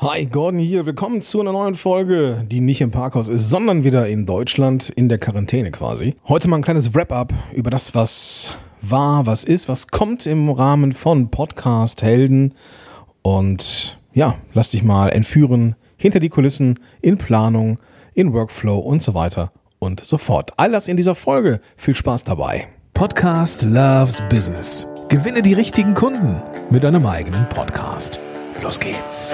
Hi, Gordon hier. Willkommen zu einer neuen Folge, die nicht im Parkhaus ist, sondern wieder in Deutschland in der Quarantäne quasi. Heute mal ein kleines Wrap-up über das, was war, was ist, was kommt im Rahmen von Podcast Helden. Und ja, lass dich mal entführen hinter die Kulissen, in Planung, in Workflow und so weiter und so fort. All das in dieser Folge. Viel Spaß dabei. Podcast Loves Business. Gewinne die richtigen Kunden mit deinem eigenen Podcast. Los geht's.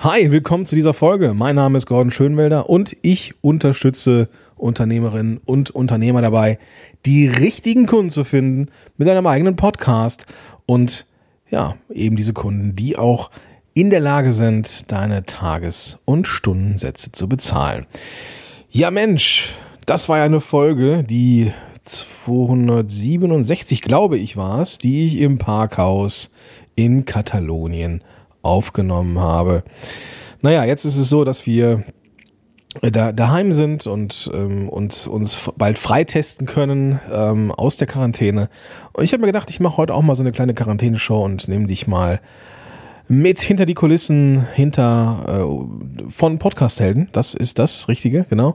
Hi, willkommen zu dieser Folge. Mein Name ist Gordon Schönwelder und ich unterstütze Unternehmerinnen und Unternehmer dabei, die richtigen Kunden zu finden mit einem eigenen Podcast und ja, eben diese Kunden, die auch in der Lage sind, deine Tages- und Stundensätze zu bezahlen. Ja, Mensch, das war ja eine Folge, die 267, glaube ich, war es, die ich im Parkhaus in Katalonien aufgenommen habe. Naja, jetzt ist es so, dass wir da, daheim sind und ähm, uns, uns bald freitesten können ähm, aus der Quarantäne. Und ich habe mir gedacht, ich mache heute auch mal so eine kleine Quarantäneshow und nehme dich mal mit hinter die Kulissen, hinter äh, von Podcast-Helden. Das ist das Richtige, genau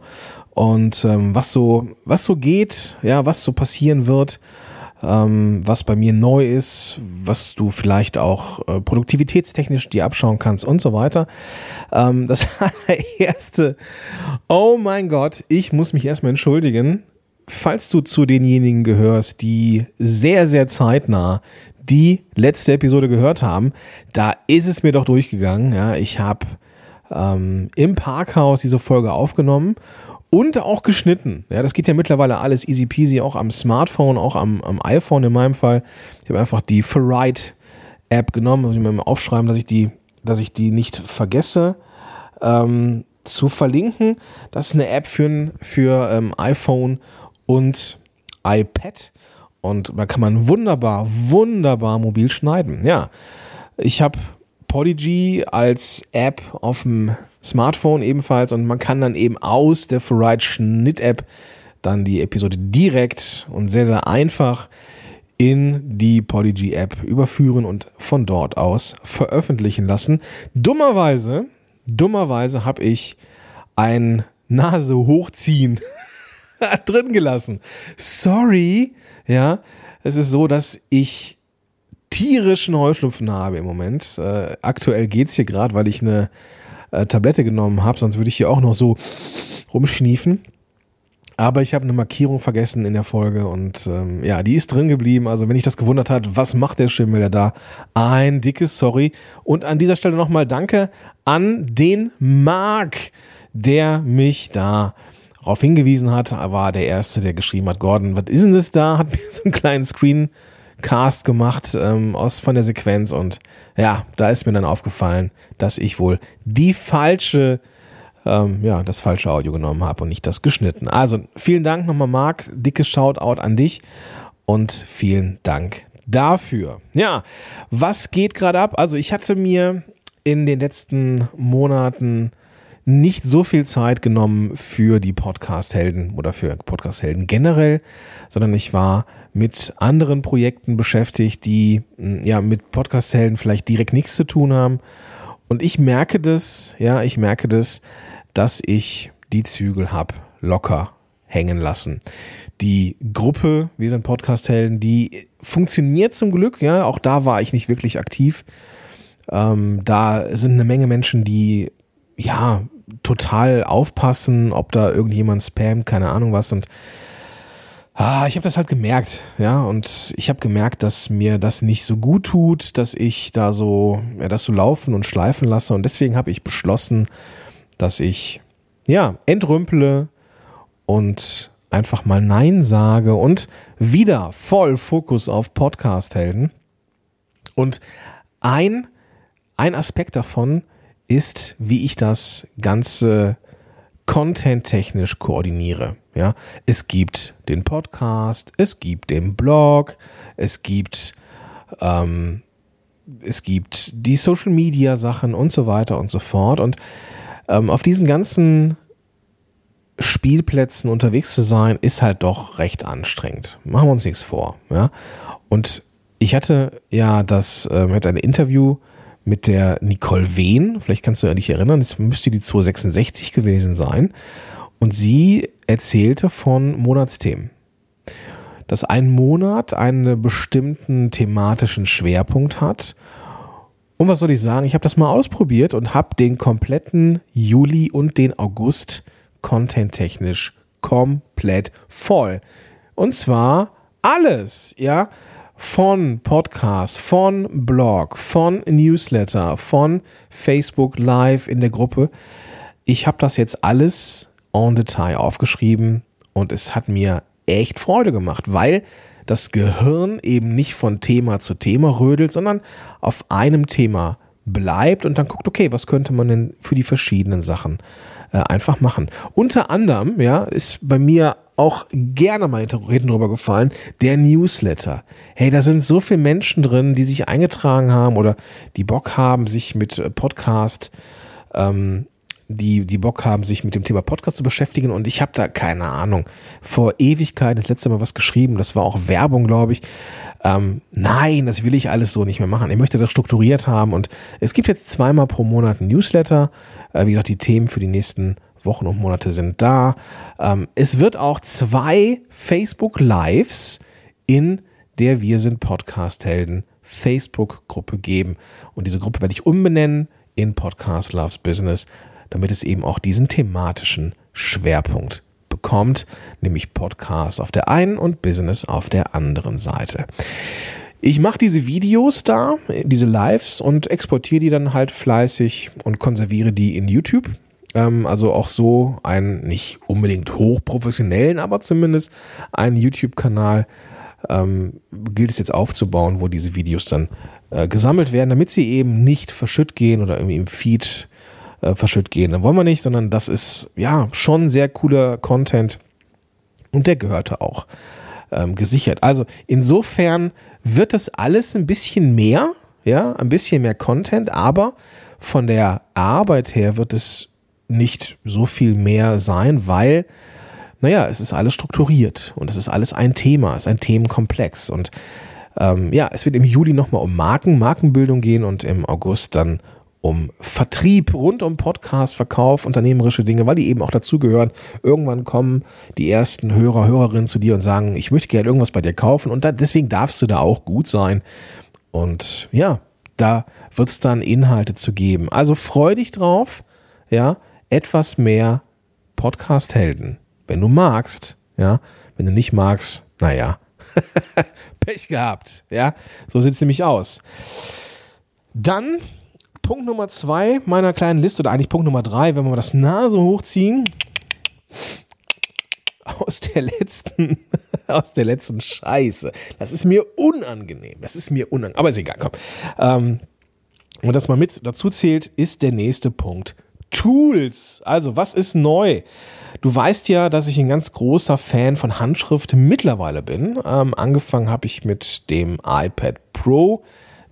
und ähm, was so, was so geht, ja, was so passieren wird, ähm, was bei mir neu ist, was du vielleicht auch äh, produktivitätstechnisch dir abschauen kannst und so weiter. Ähm, das allererste, oh mein Gott, ich muss mich erstmal entschuldigen, falls du zu denjenigen gehörst, die sehr, sehr zeitnah die letzte Episode gehört haben, da ist es mir doch durchgegangen. Ja, ich habe ähm, im Parkhaus diese Folge aufgenommen und auch geschnitten. Ja, das geht ja mittlerweile alles easy peasy, auch am Smartphone, auch am, am iPhone in meinem Fall. Ich habe einfach die Ferrite App genommen, muss ich mir mal aufschreiben, dass ich die, dass ich die nicht vergesse ähm, zu verlinken. Das ist eine App für, für ähm, iPhone und iPad. Und da kann man wunderbar, wunderbar mobil schneiden. Ja, ich habe Podigy als App auf dem Smartphone ebenfalls und man kann dann eben aus der Ferrite Schnitt App dann die Episode direkt und sehr, sehr einfach in die Podigy App überführen und von dort aus veröffentlichen lassen. Dummerweise, dummerweise habe ich ein Nase hochziehen drin gelassen. Sorry, ja. Es ist so, dass ich tierischen Heuschnupfen habe im Moment. Äh, aktuell geht's hier gerade, weil ich eine äh, Tablette genommen habe, sonst würde ich hier auch noch so rumschniefen. Aber ich habe eine Markierung vergessen in der Folge und ähm, ja, die ist drin geblieben. Also wenn ich das gewundert hat, was macht der Schimmel da? Ein dickes Sorry. Und an dieser Stelle nochmal Danke an den Marc, der mich da darauf hingewiesen hat. Er war der Erste, der geschrieben hat, Gordon, was ist denn das da? Hat mir so einen kleinen Screencast gemacht ähm, aus von der Sequenz und ja, da ist mir dann aufgefallen, dass ich wohl die falsche, ähm, ja, das falsche Audio genommen habe und nicht das geschnitten. Also vielen Dank nochmal, Marc. Dickes Shoutout an dich und vielen Dank dafür. Ja, was geht gerade ab? Also ich hatte mir in den letzten Monaten nicht so viel Zeit genommen für die Podcast-Helden oder für Podcast-Helden generell, sondern ich war mit anderen Projekten beschäftigt, die hm, ja mit Podcast-Helden vielleicht direkt nichts zu tun haben. Und ich merke das, ja, ich merke das, dass ich die Zügel habe locker hängen lassen. Die Gruppe, wir sind Podcast-Helden, die funktioniert zum Glück, ja, auch da war ich nicht wirklich aktiv. Ähm, da sind eine Menge Menschen, die ja total aufpassen, ob da irgendjemand spammt, keine Ahnung was. Und ah, ich habe das halt gemerkt, ja, und ich habe gemerkt, dass mir das nicht so gut tut, dass ich da so, ja, das so laufen und schleifen lasse. Und deswegen habe ich beschlossen, dass ich ja entrümpele und einfach mal Nein sage und wieder voll Fokus auf Podcast-Helden. Und ein, ein Aspekt davon ist, wie ich das Ganze content-technisch koordiniere. Ja, es gibt den Podcast, es gibt den Blog, es gibt ähm, es gibt die Social Media Sachen und so weiter und so fort. Und ähm, auf diesen ganzen Spielplätzen unterwegs zu sein, ist halt doch recht anstrengend. Machen wir uns nichts vor. Ja? Und ich hatte ja das, äh, hatte ein Interview mit der Nicole Wehn, vielleicht kannst du dich erinnern, das müsste die 266 gewesen sein. Und sie erzählte von Monatsthemen. Dass ein Monat einen bestimmten thematischen Schwerpunkt hat. Und was soll ich sagen? Ich habe das mal ausprobiert und habe den kompletten Juli und den August content-technisch komplett voll. Und zwar alles, ja von Podcast, von Blog, von Newsletter, von Facebook Live in der Gruppe. Ich habe das jetzt alles en Detail aufgeschrieben und es hat mir echt Freude gemacht, weil das Gehirn eben nicht von Thema zu Thema rödelt, sondern auf einem Thema bleibt und dann guckt, okay, was könnte man denn für die verschiedenen Sachen äh, einfach machen. Unter anderem, ja, ist bei mir auch gerne mal hinten drüber gefallen, der Newsletter. Hey, da sind so viele Menschen drin, die sich eingetragen haben oder die Bock haben, sich mit äh, Podcast, ähm, die, die Bock haben, sich mit dem Thema Podcast zu beschäftigen. Und ich habe da keine Ahnung. Vor Ewigkeit das letzte Mal was geschrieben. Das war auch Werbung, glaube ich. Ähm, nein, das will ich alles so nicht mehr machen. Ich möchte das strukturiert haben. Und es gibt jetzt zweimal pro Monat ein Newsletter. Äh, wie gesagt, die Themen für die nächsten Wochen und Monate sind da. Ähm, es wird auch zwei Facebook Lives in der Wir sind Podcast Helden Facebook-Gruppe geben. Und diese Gruppe werde ich umbenennen in Podcast Loves Business, damit es eben auch diesen thematischen Schwerpunkt bekommt, nämlich Podcast auf der einen und Business auf der anderen Seite. Ich mache diese Videos da, diese Lives und exportiere die dann halt fleißig und konserviere die in YouTube. Ähm, also auch so einen nicht unbedingt hochprofessionellen, aber zumindest einen YouTube-Kanal ähm, gilt es jetzt aufzubauen, wo diese Videos dann äh, gesammelt werden, damit sie eben nicht verschütt gehen oder irgendwie im Feed äh, verschütt gehen. Dann wollen wir nicht, sondern das ist ja schon sehr cooler Content und der gehörte auch ähm, gesichert. Also insofern wird das alles ein bisschen mehr, ja, ein bisschen mehr Content, aber von der Arbeit her wird es nicht so viel mehr sein, weil, naja, es ist alles strukturiert und es ist alles ein Thema, es ist ein Themenkomplex. Und ähm, ja, es wird im Juli nochmal um Marken, Markenbildung gehen und im August dann um Vertrieb rund um Podcast, Verkauf, unternehmerische Dinge, weil die eben auch dazugehören. Irgendwann kommen die ersten Hörer, Hörerinnen zu dir und sagen, ich möchte gerne irgendwas bei dir kaufen und da, deswegen darfst du da auch gut sein. Und ja, da wird es dann Inhalte zu geben. Also freu dich drauf, ja, etwas mehr Podcast-Helden. Wenn du magst, ja, wenn du nicht magst, naja, Pech gehabt, ja, so sieht es nämlich aus. Dann Punkt Nummer zwei meiner kleinen Liste, oder eigentlich Punkt Nummer drei, wenn wir das Nase hochziehen, aus der letzten, aus der letzten Scheiße. Das ist mir unangenehm. Das ist mir unangenehm. Aber ist egal, komm. Ähm, und das mal mit dazu zählt, ist der nächste Punkt Tools. Also, was ist neu? Du weißt ja, dass ich ein ganz großer Fan von Handschrift mittlerweile bin. Ähm, angefangen habe ich mit dem iPad Pro,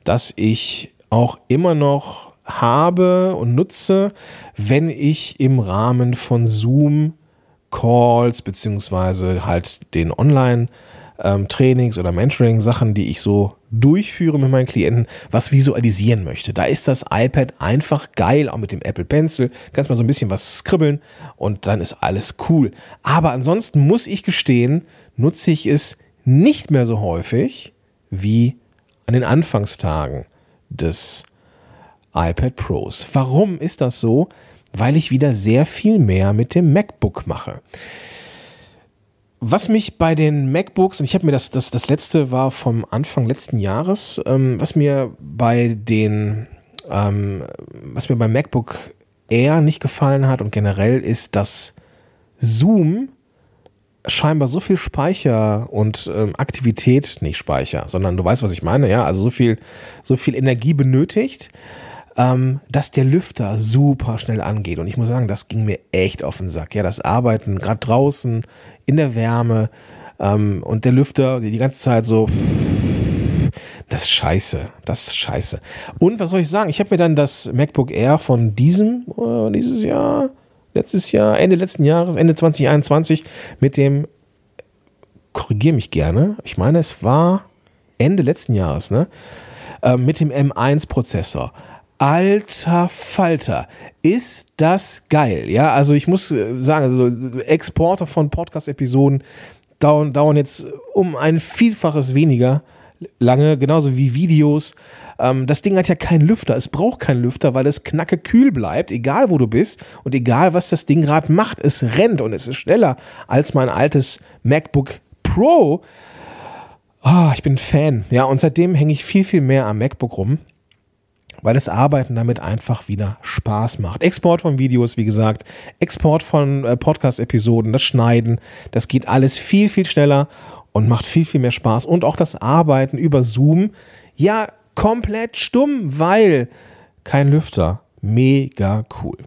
das ich auch immer noch habe und nutze, wenn ich im Rahmen von Zoom Calls beziehungsweise halt den Online- ähm, Trainings oder Mentoring-Sachen, die ich so durchführe mit meinen Klienten, was visualisieren möchte. Da ist das iPad einfach geil, auch mit dem Apple Pencil. Kannst mal so ein bisschen was skribbeln und dann ist alles cool. Aber ansonsten muss ich gestehen, nutze ich es nicht mehr so häufig wie an den Anfangstagen des iPad Pros. Warum ist das so? Weil ich wieder sehr viel mehr mit dem MacBook mache. Was mich bei den MacBooks, und ich habe mir das, das, das letzte war vom Anfang letzten Jahres, ähm, was mir bei den, ähm, was mir beim MacBook Air nicht gefallen hat und generell ist, dass Zoom scheinbar so viel Speicher und ähm, Aktivität, nicht Speicher, sondern du weißt, was ich meine, ja, also so viel, so viel Energie benötigt, ähm, dass der Lüfter super schnell angeht. Und ich muss sagen, das ging mir echt auf den Sack. Ja, das Arbeiten gerade draußen in der Wärme ähm, und der Lüfter die ganze Zeit so. Das ist scheiße. Das ist scheiße. Und was soll ich sagen? Ich habe mir dann das MacBook Air von diesem, äh, dieses Jahr, letztes Jahr, Ende letzten Jahres, Ende 2021 mit dem, korrigiere mich gerne, ich meine, es war Ende letzten Jahres, ne? Äh, mit dem M1-Prozessor. Alter Falter, ist das geil. Ja, also ich muss äh, sagen, also Exporte von Podcast-Episoden dauern, dauern jetzt um ein Vielfaches weniger lange, genauso wie Videos. Ähm, das Ding hat ja keinen Lüfter. Es braucht keinen Lüfter, weil es knacke kühl bleibt, egal wo du bist und egal was das Ding gerade macht. Es rennt und es ist schneller als mein altes MacBook Pro. Oh, ich bin Fan. Ja, und seitdem hänge ich viel, viel mehr am MacBook rum weil das Arbeiten damit einfach wieder Spaß macht. Export von Videos, wie gesagt, Export von äh, Podcast-Episoden, das Schneiden, das geht alles viel, viel schneller und macht viel, viel mehr Spaß. Und auch das Arbeiten über Zoom, ja, komplett stumm, weil kein Lüfter. Mega cool.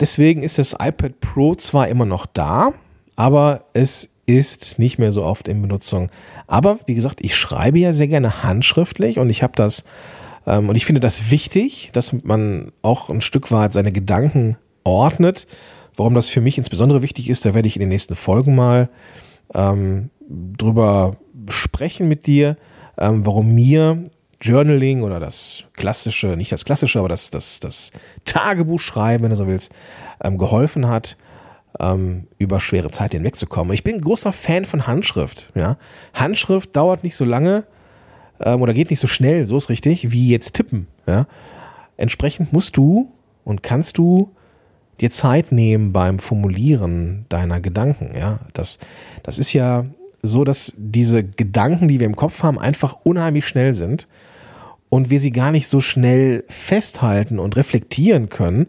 Deswegen ist das iPad Pro zwar immer noch da, aber es ist nicht mehr so oft in Benutzung. Aber wie gesagt, ich schreibe ja sehr gerne handschriftlich und ich habe das und ich finde das wichtig, dass man auch ein Stück weit seine Gedanken ordnet. Warum das für mich insbesondere wichtig ist, da werde ich in den nächsten Folgen mal ähm, drüber sprechen mit dir, ähm, warum mir Journaling oder das klassische, nicht das klassische, aber das, das, das Tagebuchschreiben, wenn du so willst, ähm, geholfen hat, ähm, über schwere Zeit hinwegzukommen. Ich bin ein großer Fan von Handschrift. Ja? Handschrift dauert nicht so lange ähm, oder geht nicht so schnell, so ist richtig, wie jetzt tippen. Ja? Entsprechend musst du und kannst du dir Zeit nehmen beim Formulieren deiner Gedanken. Ja? Das, das ist ja so, dass diese Gedanken, die wir im Kopf haben, einfach unheimlich schnell sind und wir sie gar nicht so schnell festhalten und reflektieren können,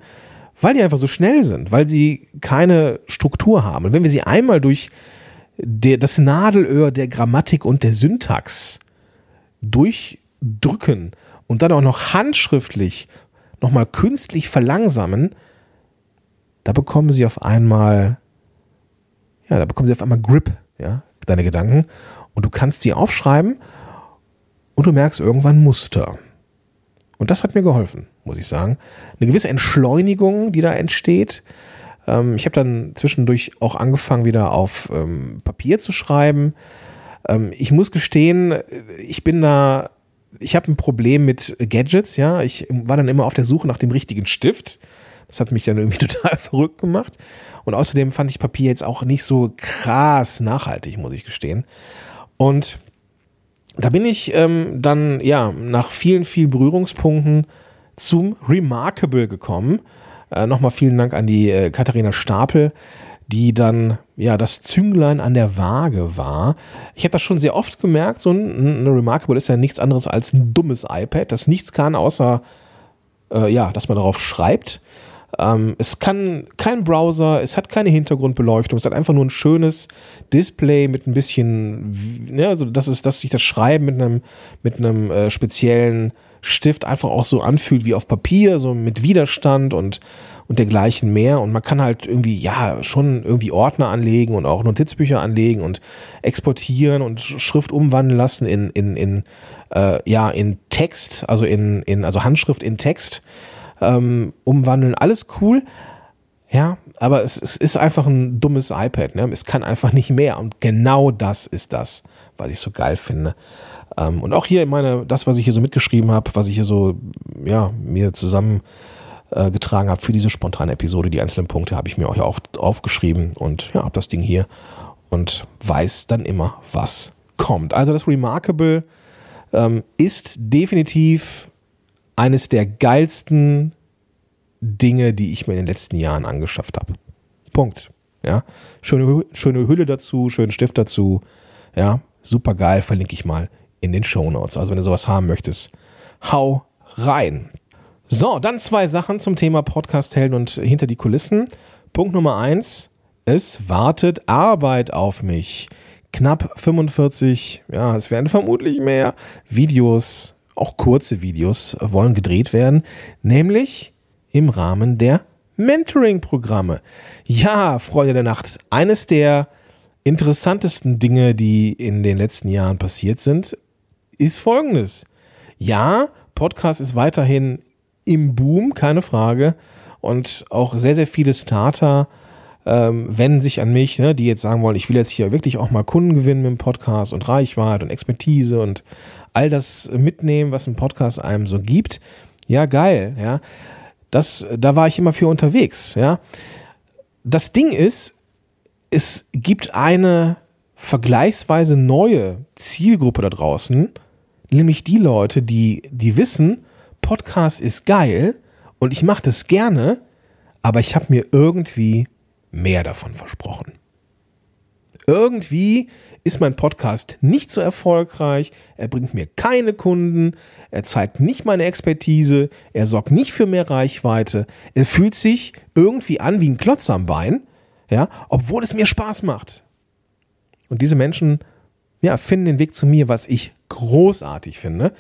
weil die einfach so schnell sind, weil sie keine Struktur haben. Und wenn wir sie einmal durch der, das Nadelöhr der Grammatik und der Syntax durchdrücken und dann auch noch handschriftlich nochmal künstlich verlangsamen, da bekommen sie auf einmal, ja, da bekommen sie auf einmal Grip, ja, deine Gedanken und du kannst sie aufschreiben und du merkst irgendwann Muster. Und das hat mir geholfen, muss ich sagen. Eine gewisse Entschleunigung, die da entsteht. Ähm, ich habe dann zwischendurch auch angefangen, wieder auf ähm, Papier zu schreiben. Ähm, ich muss gestehen, ich bin da, ich habe ein Problem mit Gadgets, ja. Ich war dann immer auf der Suche nach dem richtigen Stift. Das hat mich dann irgendwie total verrückt gemacht. Und außerdem fand ich Papier jetzt auch nicht so krass nachhaltig, muss ich gestehen. Und da bin ich ähm, dann, ja, nach vielen, vielen Berührungspunkten zum Remarkable gekommen. Äh, Nochmal vielen Dank an die äh, Katharina Stapel, die dann ja das Zünglein an der Waage war. Ich habe das schon sehr oft gemerkt, so ein, ein, Remarkable ist ja nichts anderes als ein dummes iPad, das nichts kann, außer äh, ja, dass man darauf schreibt. Ähm, es kann kein Browser, es hat keine Hintergrundbeleuchtung, es hat einfach nur ein schönes Display mit ein bisschen, ja, also das ist, dass sich das Schreiben mit einem mit einem äh, speziellen Stift einfach auch so anfühlt wie auf Papier, so mit Widerstand und und dergleichen mehr. Und man kann halt irgendwie, ja, schon irgendwie Ordner anlegen und auch Notizbücher anlegen und exportieren und Schrift umwandeln lassen in, in, in äh, ja, in Text, also in, in, also Handschrift in Text ähm, umwandeln. Alles cool. Ja, aber es, es ist einfach ein dummes iPad. Ne? Es kann einfach nicht mehr. Und genau das ist das, was ich so geil finde. Ähm, und auch hier meine, das, was ich hier so mitgeschrieben habe, was ich hier so, ja, mir zusammen äh, getragen habe für diese spontane Episode. Die einzelnen Punkte habe ich mir auch hier auf, aufgeschrieben und ja, habe das Ding hier und weiß dann immer, was kommt. Also das Remarkable ähm, ist definitiv eines der geilsten Dinge, die ich mir in den letzten Jahren angeschafft habe. Punkt. Ja, schöne, schöne Hülle dazu, schönen Stift dazu. Ja, super geil, verlinke ich mal in den Show Notes. Also wenn du sowas haben möchtest, hau rein. So, dann zwei Sachen zum Thema Podcast-Helden und hinter die Kulissen. Punkt Nummer eins, es wartet Arbeit auf mich. Knapp 45, ja, es werden vermutlich mehr Videos, auch kurze Videos, wollen gedreht werden, nämlich im Rahmen der Mentoring-Programme. Ja, Freunde der Nacht, eines der interessantesten Dinge, die in den letzten Jahren passiert sind, ist folgendes. Ja, Podcast ist weiterhin im Boom, keine Frage. und auch sehr, sehr viele Starter ähm, wenden sich an mich, ne, die jetzt sagen wollen, ich will jetzt hier wirklich auch mal Kunden gewinnen mit dem Podcast und Reichweite und Expertise und all das mitnehmen, was ein Podcast einem so gibt. Ja, geil, ja. Das, da war ich immer für unterwegs, ja. Das Ding ist, es gibt eine vergleichsweise neue Zielgruppe da draußen, nämlich die Leute, die, die wissen, Podcast ist geil und ich mache das gerne, aber ich habe mir irgendwie mehr davon versprochen. Irgendwie ist mein Podcast nicht so erfolgreich, er bringt mir keine Kunden, er zeigt nicht meine Expertise, er sorgt nicht für mehr Reichweite, er fühlt sich irgendwie an wie ein Klotz am Bein, ja, obwohl es mir Spaß macht. Und diese Menschen, ja, finden den Weg zu mir, was ich großartig finde.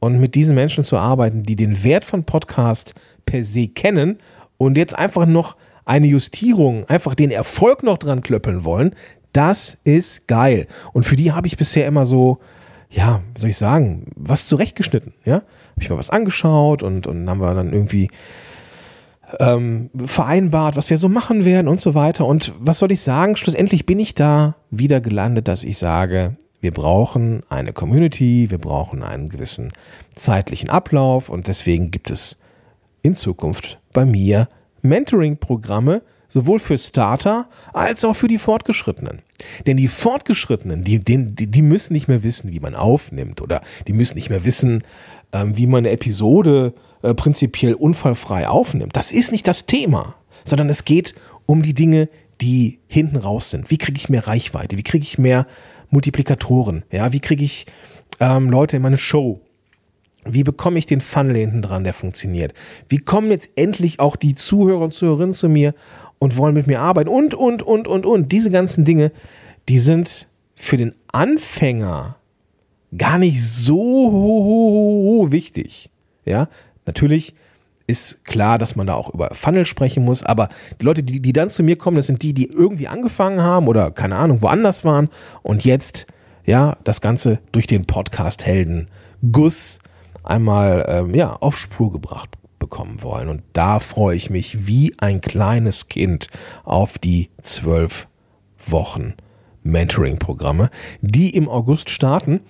Und mit diesen Menschen zu arbeiten, die den Wert von Podcast per se kennen und jetzt einfach noch eine Justierung, einfach den Erfolg noch dran klöppeln wollen, das ist geil. Und für die habe ich bisher immer so, ja, wie soll ich sagen, was zurechtgeschnitten. Ja, habe ich mal was angeschaut und, und haben wir dann irgendwie ähm, vereinbart, was wir so machen werden und so weiter. Und was soll ich sagen? Schlussendlich bin ich da wieder gelandet, dass ich sage, wir brauchen eine Community, wir brauchen einen gewissen zeitlichen Ablauf und deswegen gibt es in Zukunft bei mir Mentoring-Programme, sowohl für Starter als auch für die Fortgeschrittenen. Denn die Fortgeschrittenen, die, die, die müssen nicht mehr wissen, wie man aufnimmt oder die müssen nicht mehr wissen, ähm, wie man eine Episode äh, prinzipiell unfallfrei aufnimmt. Das ist nicht das Thema, sondern es geht um die Dinge, die hinten raus sind. Wie kriege ich mehr Reichweite? Wie kriege ich mehr Multiplikatoren? Ja, wie kriege ich ähm, Leute in meine Show? Wie bekomme ich den Funnel hinten dran, der funktioniert? Wie kommen jetzt endlich auch die Zuhörer und Zuhörerinnen zu mir und wollen mit mir arbeiten? Und, und, und, und, und. Diese ganzen Dinge, die sind für den Anfänger gar nicht so wichtig. Ja, natürlich ist klar, dass man da auch über Funnel sprechen muss, aber die Leute, die, die dann zu mir kommen, das sind die, die irgendwie angefangen haben oder keine Ahnung, woanders waren und jetzt, ja, das Ganze durch den Podcast Helden Guss einmal ähm, ja, auf Spur gebracht bekommen wollen. Und da freue ich mich wie ein kleines Kind auf die zwölf Wochen Mentoring-Programme, die im August starten.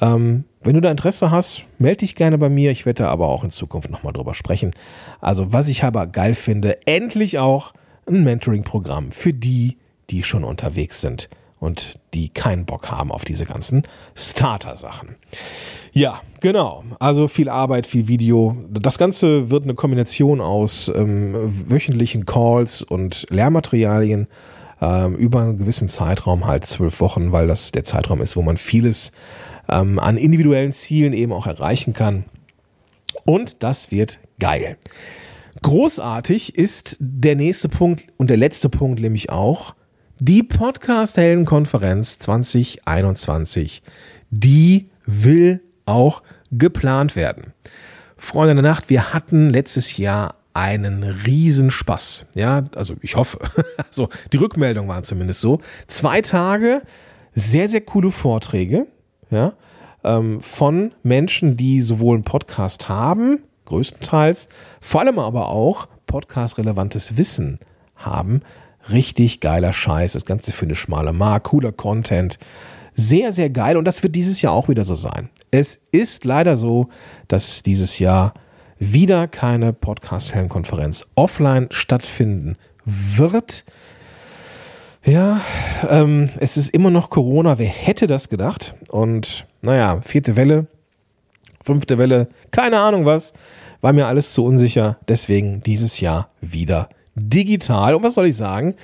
Ähm, wenn du da Interesse hast, melde dich gerne bei mir. Ich werde da aber auch in Zukunft nochmal drüber sprechen. Also, was ich aber geil finde, endlich auch ein Mentoring-Programm für die, die schon unterwegs sind und die keinen Bock haben auf diese ganzen Starter-Sachen. Ja, genau. Also viel Arbeit, viel Video. Das Ganze wird eine Kombination aus ähm, wöchentlichen Calls und Lehrmaterialien ähm, über einen gewissen Zeitraum, halt zwölf Wochen, weil das der Zeitraum ist, wo man vieles ähm, an individuellen Zielen eben auch erreichen kann. Und das wird geil. Großartig ist der nächste Punkt und der letzte Punkt nämlich auch die Podcast-Helden-Konferenz 2021. Die will auch geplant werden. Freunde der Nacht, wir hatten letztes Jahr einen Riesenspaß. Ja, also ich hoffe. Also die Rückmeldungen waren zumindest so. Zwei Tage, sehr, sehr coole Vorträge, ja, ähm, von Menschen, die sowohl einen Podcast haben, größtenteils, vor allem aber auch podcast-relevantes Wissen haben. Richtig geiler Scheiß. Das Ganze für eine schmale Mark, cooler Content. Sehr, sehr geil. Und das wird dieses Jahr auch wieder so sein. Es ist leider so, dass dieses Jahr wieder keine Podcast-Heldenkonferenz offline stattfinden wird. Ja, ähm, es ist immer noch Corona. Wer hätte das gedacht? Und naja, vierte Welle, fünfte Welle, keine Ahnung was. War mir alles zu unsicher. Deswegen dieses Jahr wieder digital. Und was soll ich sagen?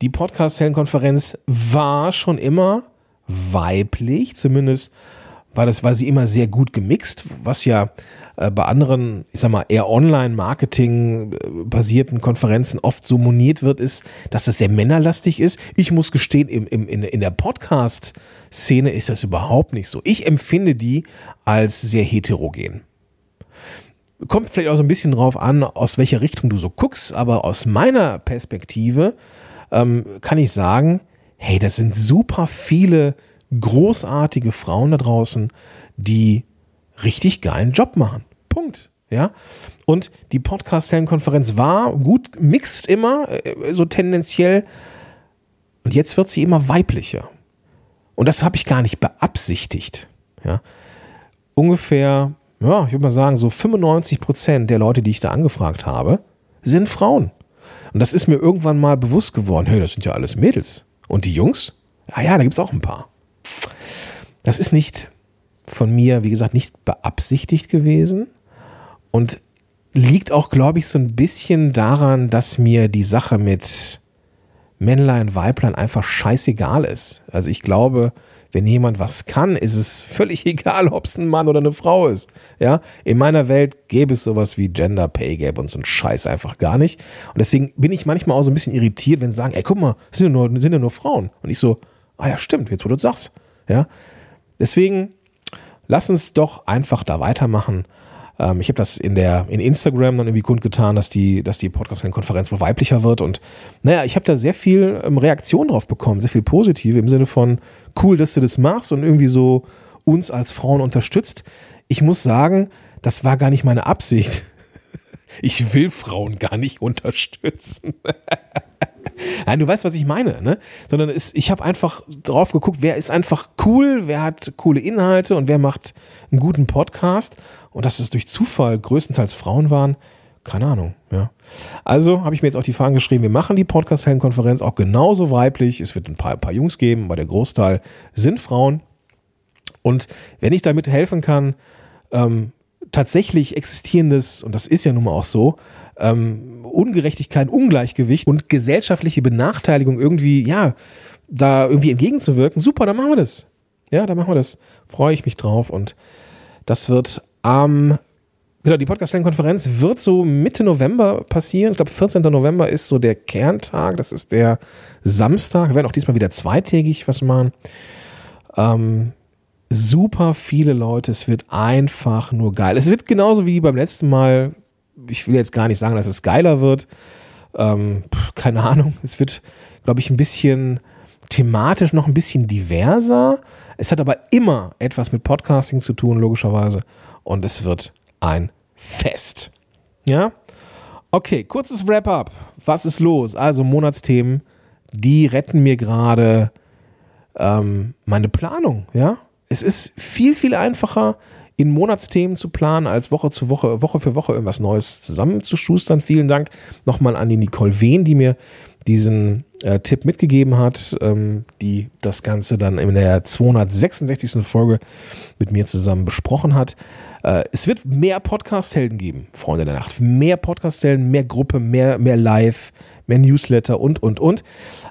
Die Podcast-Heldenkonferenz war schon immer weiblich, zumindest war das, war sie immer sehr gut gemixt, was ja bei anderen, ich sag mal, eher online-Marketing basierten Konferenzen oft so moniert wird, ist, dass das sehr männerlastig ist. Ich muss gestehen, im, im, in, in der Podcast-Szene ist das überhaupt nicht so. Ich empfinde die als sehr heterogen. Kommt vielleicht auch so ein bisschen drauf an, aus welcher Richtung du so guckst, aber aus meiner Perspektive ähm, kann ich sagen, hey, das sind super viele großartige Frauen da draußen, die richtig geilen Job machen. Ja. Und die Podcast-Heldenkonferenz war gut, mixt immer, äh, so tendenziell. Und jetzt wird sie immer weiblicher. Und das habe ich gar nicht beabsichtigt. Ja. Ungefähr, ja, ich würde mal sagen, so 95 Prozent der Leute, die ich da angefragt habe, sind Frauen. Und das ist mir irgendwann mal bewusst geworden. Hey, das sind ja alles Mädels. Und die Jungs? Ja, ja, da gibt es auch ein paar. Das ist nicht von mir, wie gesagt, nicht beabsichtigt gewesen und liegt auch, glaube ich, so ein bisschen daran, dass mir die Sache mit Männlein, Weiblein einfach scheißegal ist. Also ich glaube, wenn jemand was kann, ist es völlig egal, ob es ein Mann oder eine Frau ist. Ja, in meiner Welt gäbe es sowas wie Gender Pay Gap und so ein Scheiß einfach gar nicht. Und deswegen bin ich manchmal auch so ein bisschen irritiert, wenn sie sagen, ey, guck mal, sind ja nur, sind ja nur Frauen. Und ich so, ah ja, stimmt, jetzt wo du das sagst. Ja, deswegen lass uns doch einfach da weitermachen. Ähm, ich habe das in der in Instagram dann irgendwie kundgetan, dass die, dass die Podcast-Konferenz wohl weiblicher wird. Und naja, ich habe da sehr viel ähm, Reaktion drauf bekommen, sehr viel positive im Sinne von cool, dass du das machst und irgendwie so uns als Frauen unterstützt. Ich muss sagen, das war gar nicht meine Absicht. Ich will Frauen gar nicht unterstützen. Nein, du weißt, was ich meine, ne? Sondern es, ich habe einfach drauf geguckt, wer ist einfach cool, wer hat coole Inhalte und wer macht einen guten Podcast. Und dass es durch Zufall größtenteils Frauen waren, keine Ahnung, ja. Also habe ich mir jetzt auch die Fahnen geschrieben, wir machen die Podcast-Helden-Konferenz auch genauso weiblich. Es wird ein paar, ein paar Jungs geben, aber der Großteil sind Frauen. Und wenn ich damit helfen kann, ähm, tatsächlich existierendes, und das ist ja nun mal auch so, ähm, Ungerechtigkeit, Ungleichgewicht und gesellschaftliche Benachteiligung irgendwie, ja, da irgendwie entgegenzuwirken, super, dann machen wir das. Ja, dann machen wir das. Freue ich mich drauf und das wird am, genau, die Podcast-Konferenz wird so Mitte November passieren. Ich glaube, 14. November ist so der Kerntag, das ist der Samstag. Wir werden auch diesmal wieder zweitägig was machen. Ähm, super viele Leute, es wird einfach nur geil. Es wird genauso wie beim letzten Mal ich will jetzt gar nicht sagen, dass es geiler wird. Ähm, keine Ahnung. Es wird, glaube ich, ein bisschen thematisch noch ein bisschen diverser. Es hat aber immer etwas mit Podcasting zu tun, logischerweise. Und es wird ein Fest. Ja? Okay, kurzes Wrap-up. Was ist los? Also Monatsthemen, die retten mir gerade ähm, meine Planung. Ja? Es ist viel, viel einfacher, in Monatsthemen zu planen, als Woche zu Woche, Woche für Woche irgendwas Neues zusammenzuschustern. Vielen Dank nochmal an die Nicole Wehn, die mir diesen äh, Tipp mitgegeben hat, ähm, die das Ganze dann in der 266. Folge mit mir zusammen besprochen hat. Äh, es wird mehr Podcast-Helden geben, Freunde der Nacht. Mehr Podcast-Helden, mehr Gruppe, mehr, mehr Live, mehr Newsletter und, und, und.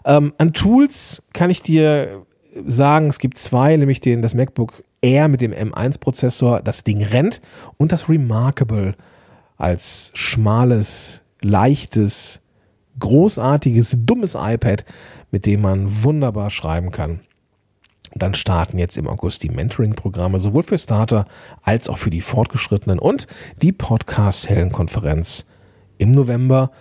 Ähm, an Tools kann ich dir sagen, es gibt zwei, nämlich den, das MacBook Air mit dem M1-Prozessor, das Ding rennt und das Remarkable als schmales, leichtes, großartiges, dummes iPad, mit dem man wunderbar schreiben kann. Dann starten jetzt im August die Mentoring-Programme, sowohl für Starter als auch für die Fortgeschrittenen. Und die Podcast-Helden-Konferenz im November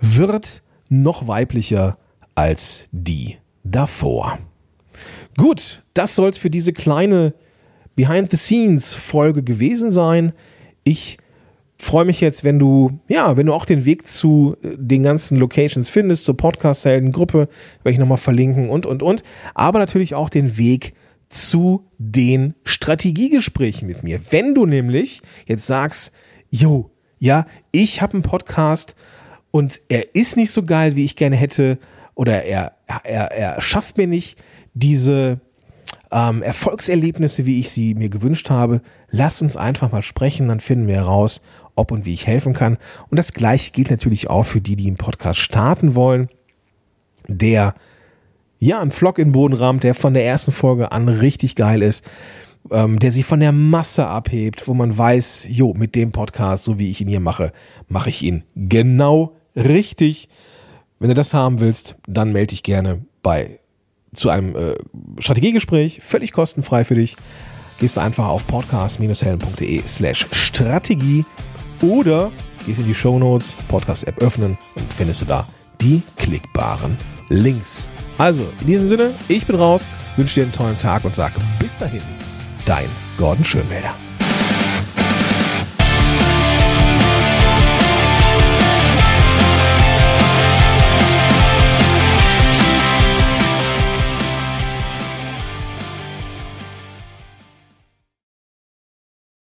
wird noch weiblicher als die davor. Gut, das soll es für diese kleine Behind-the-Scenes-Folge gewesen sein. Ich freue mich jetzt, wenn du, ja, wenn du auch den Weg zu äh, den ganzen Locations findest, zur Podcast-Helden-Gruppe, werde ich nochmal verlinken und, und, und. Aber natürlich auch den Weg zu den Strategiegesprächen mit mir. Wenn du nämlich jetzt sagst, yo, ja, ich habe einen Podcast und er ist nicht so geil, wie ich gerne hätte, oder er, er, er schafft mir nicht diese ähm, Erfolgserlebnisse, wie ich sie mir gewünscht habe. Lass uns einfach mal sprechen, dann finden wir heraus, ob und wie ich helfen kann. Und das gleiche gilt natürlich auch für die, die einen Podcast starten wollen, der ja einen Vlog in den Boden rammt, der von der ersten Folge an richtig geil ist, ähm, der sich von der Masse abhebt, wo man weiß, jo, mit dem Podcast, so wie ich ihn hier mache, mache ich ihn genau richtig. Wenn du das haben willst, dann melde dich gerne bei zu einem äh, Strategiegespräch, völlig kostenfrei für dich. Gehst du einfach auf podcast-helden.de slash Strategie oder gehst in die Show Notes, Podcast-App öffnen und findest du da die klickbaren Links. Also, in diesem Sinne, ich bin raus, wünsche dir einen tollen Tag und sage bis dahin, dein Gordon Schönwälder.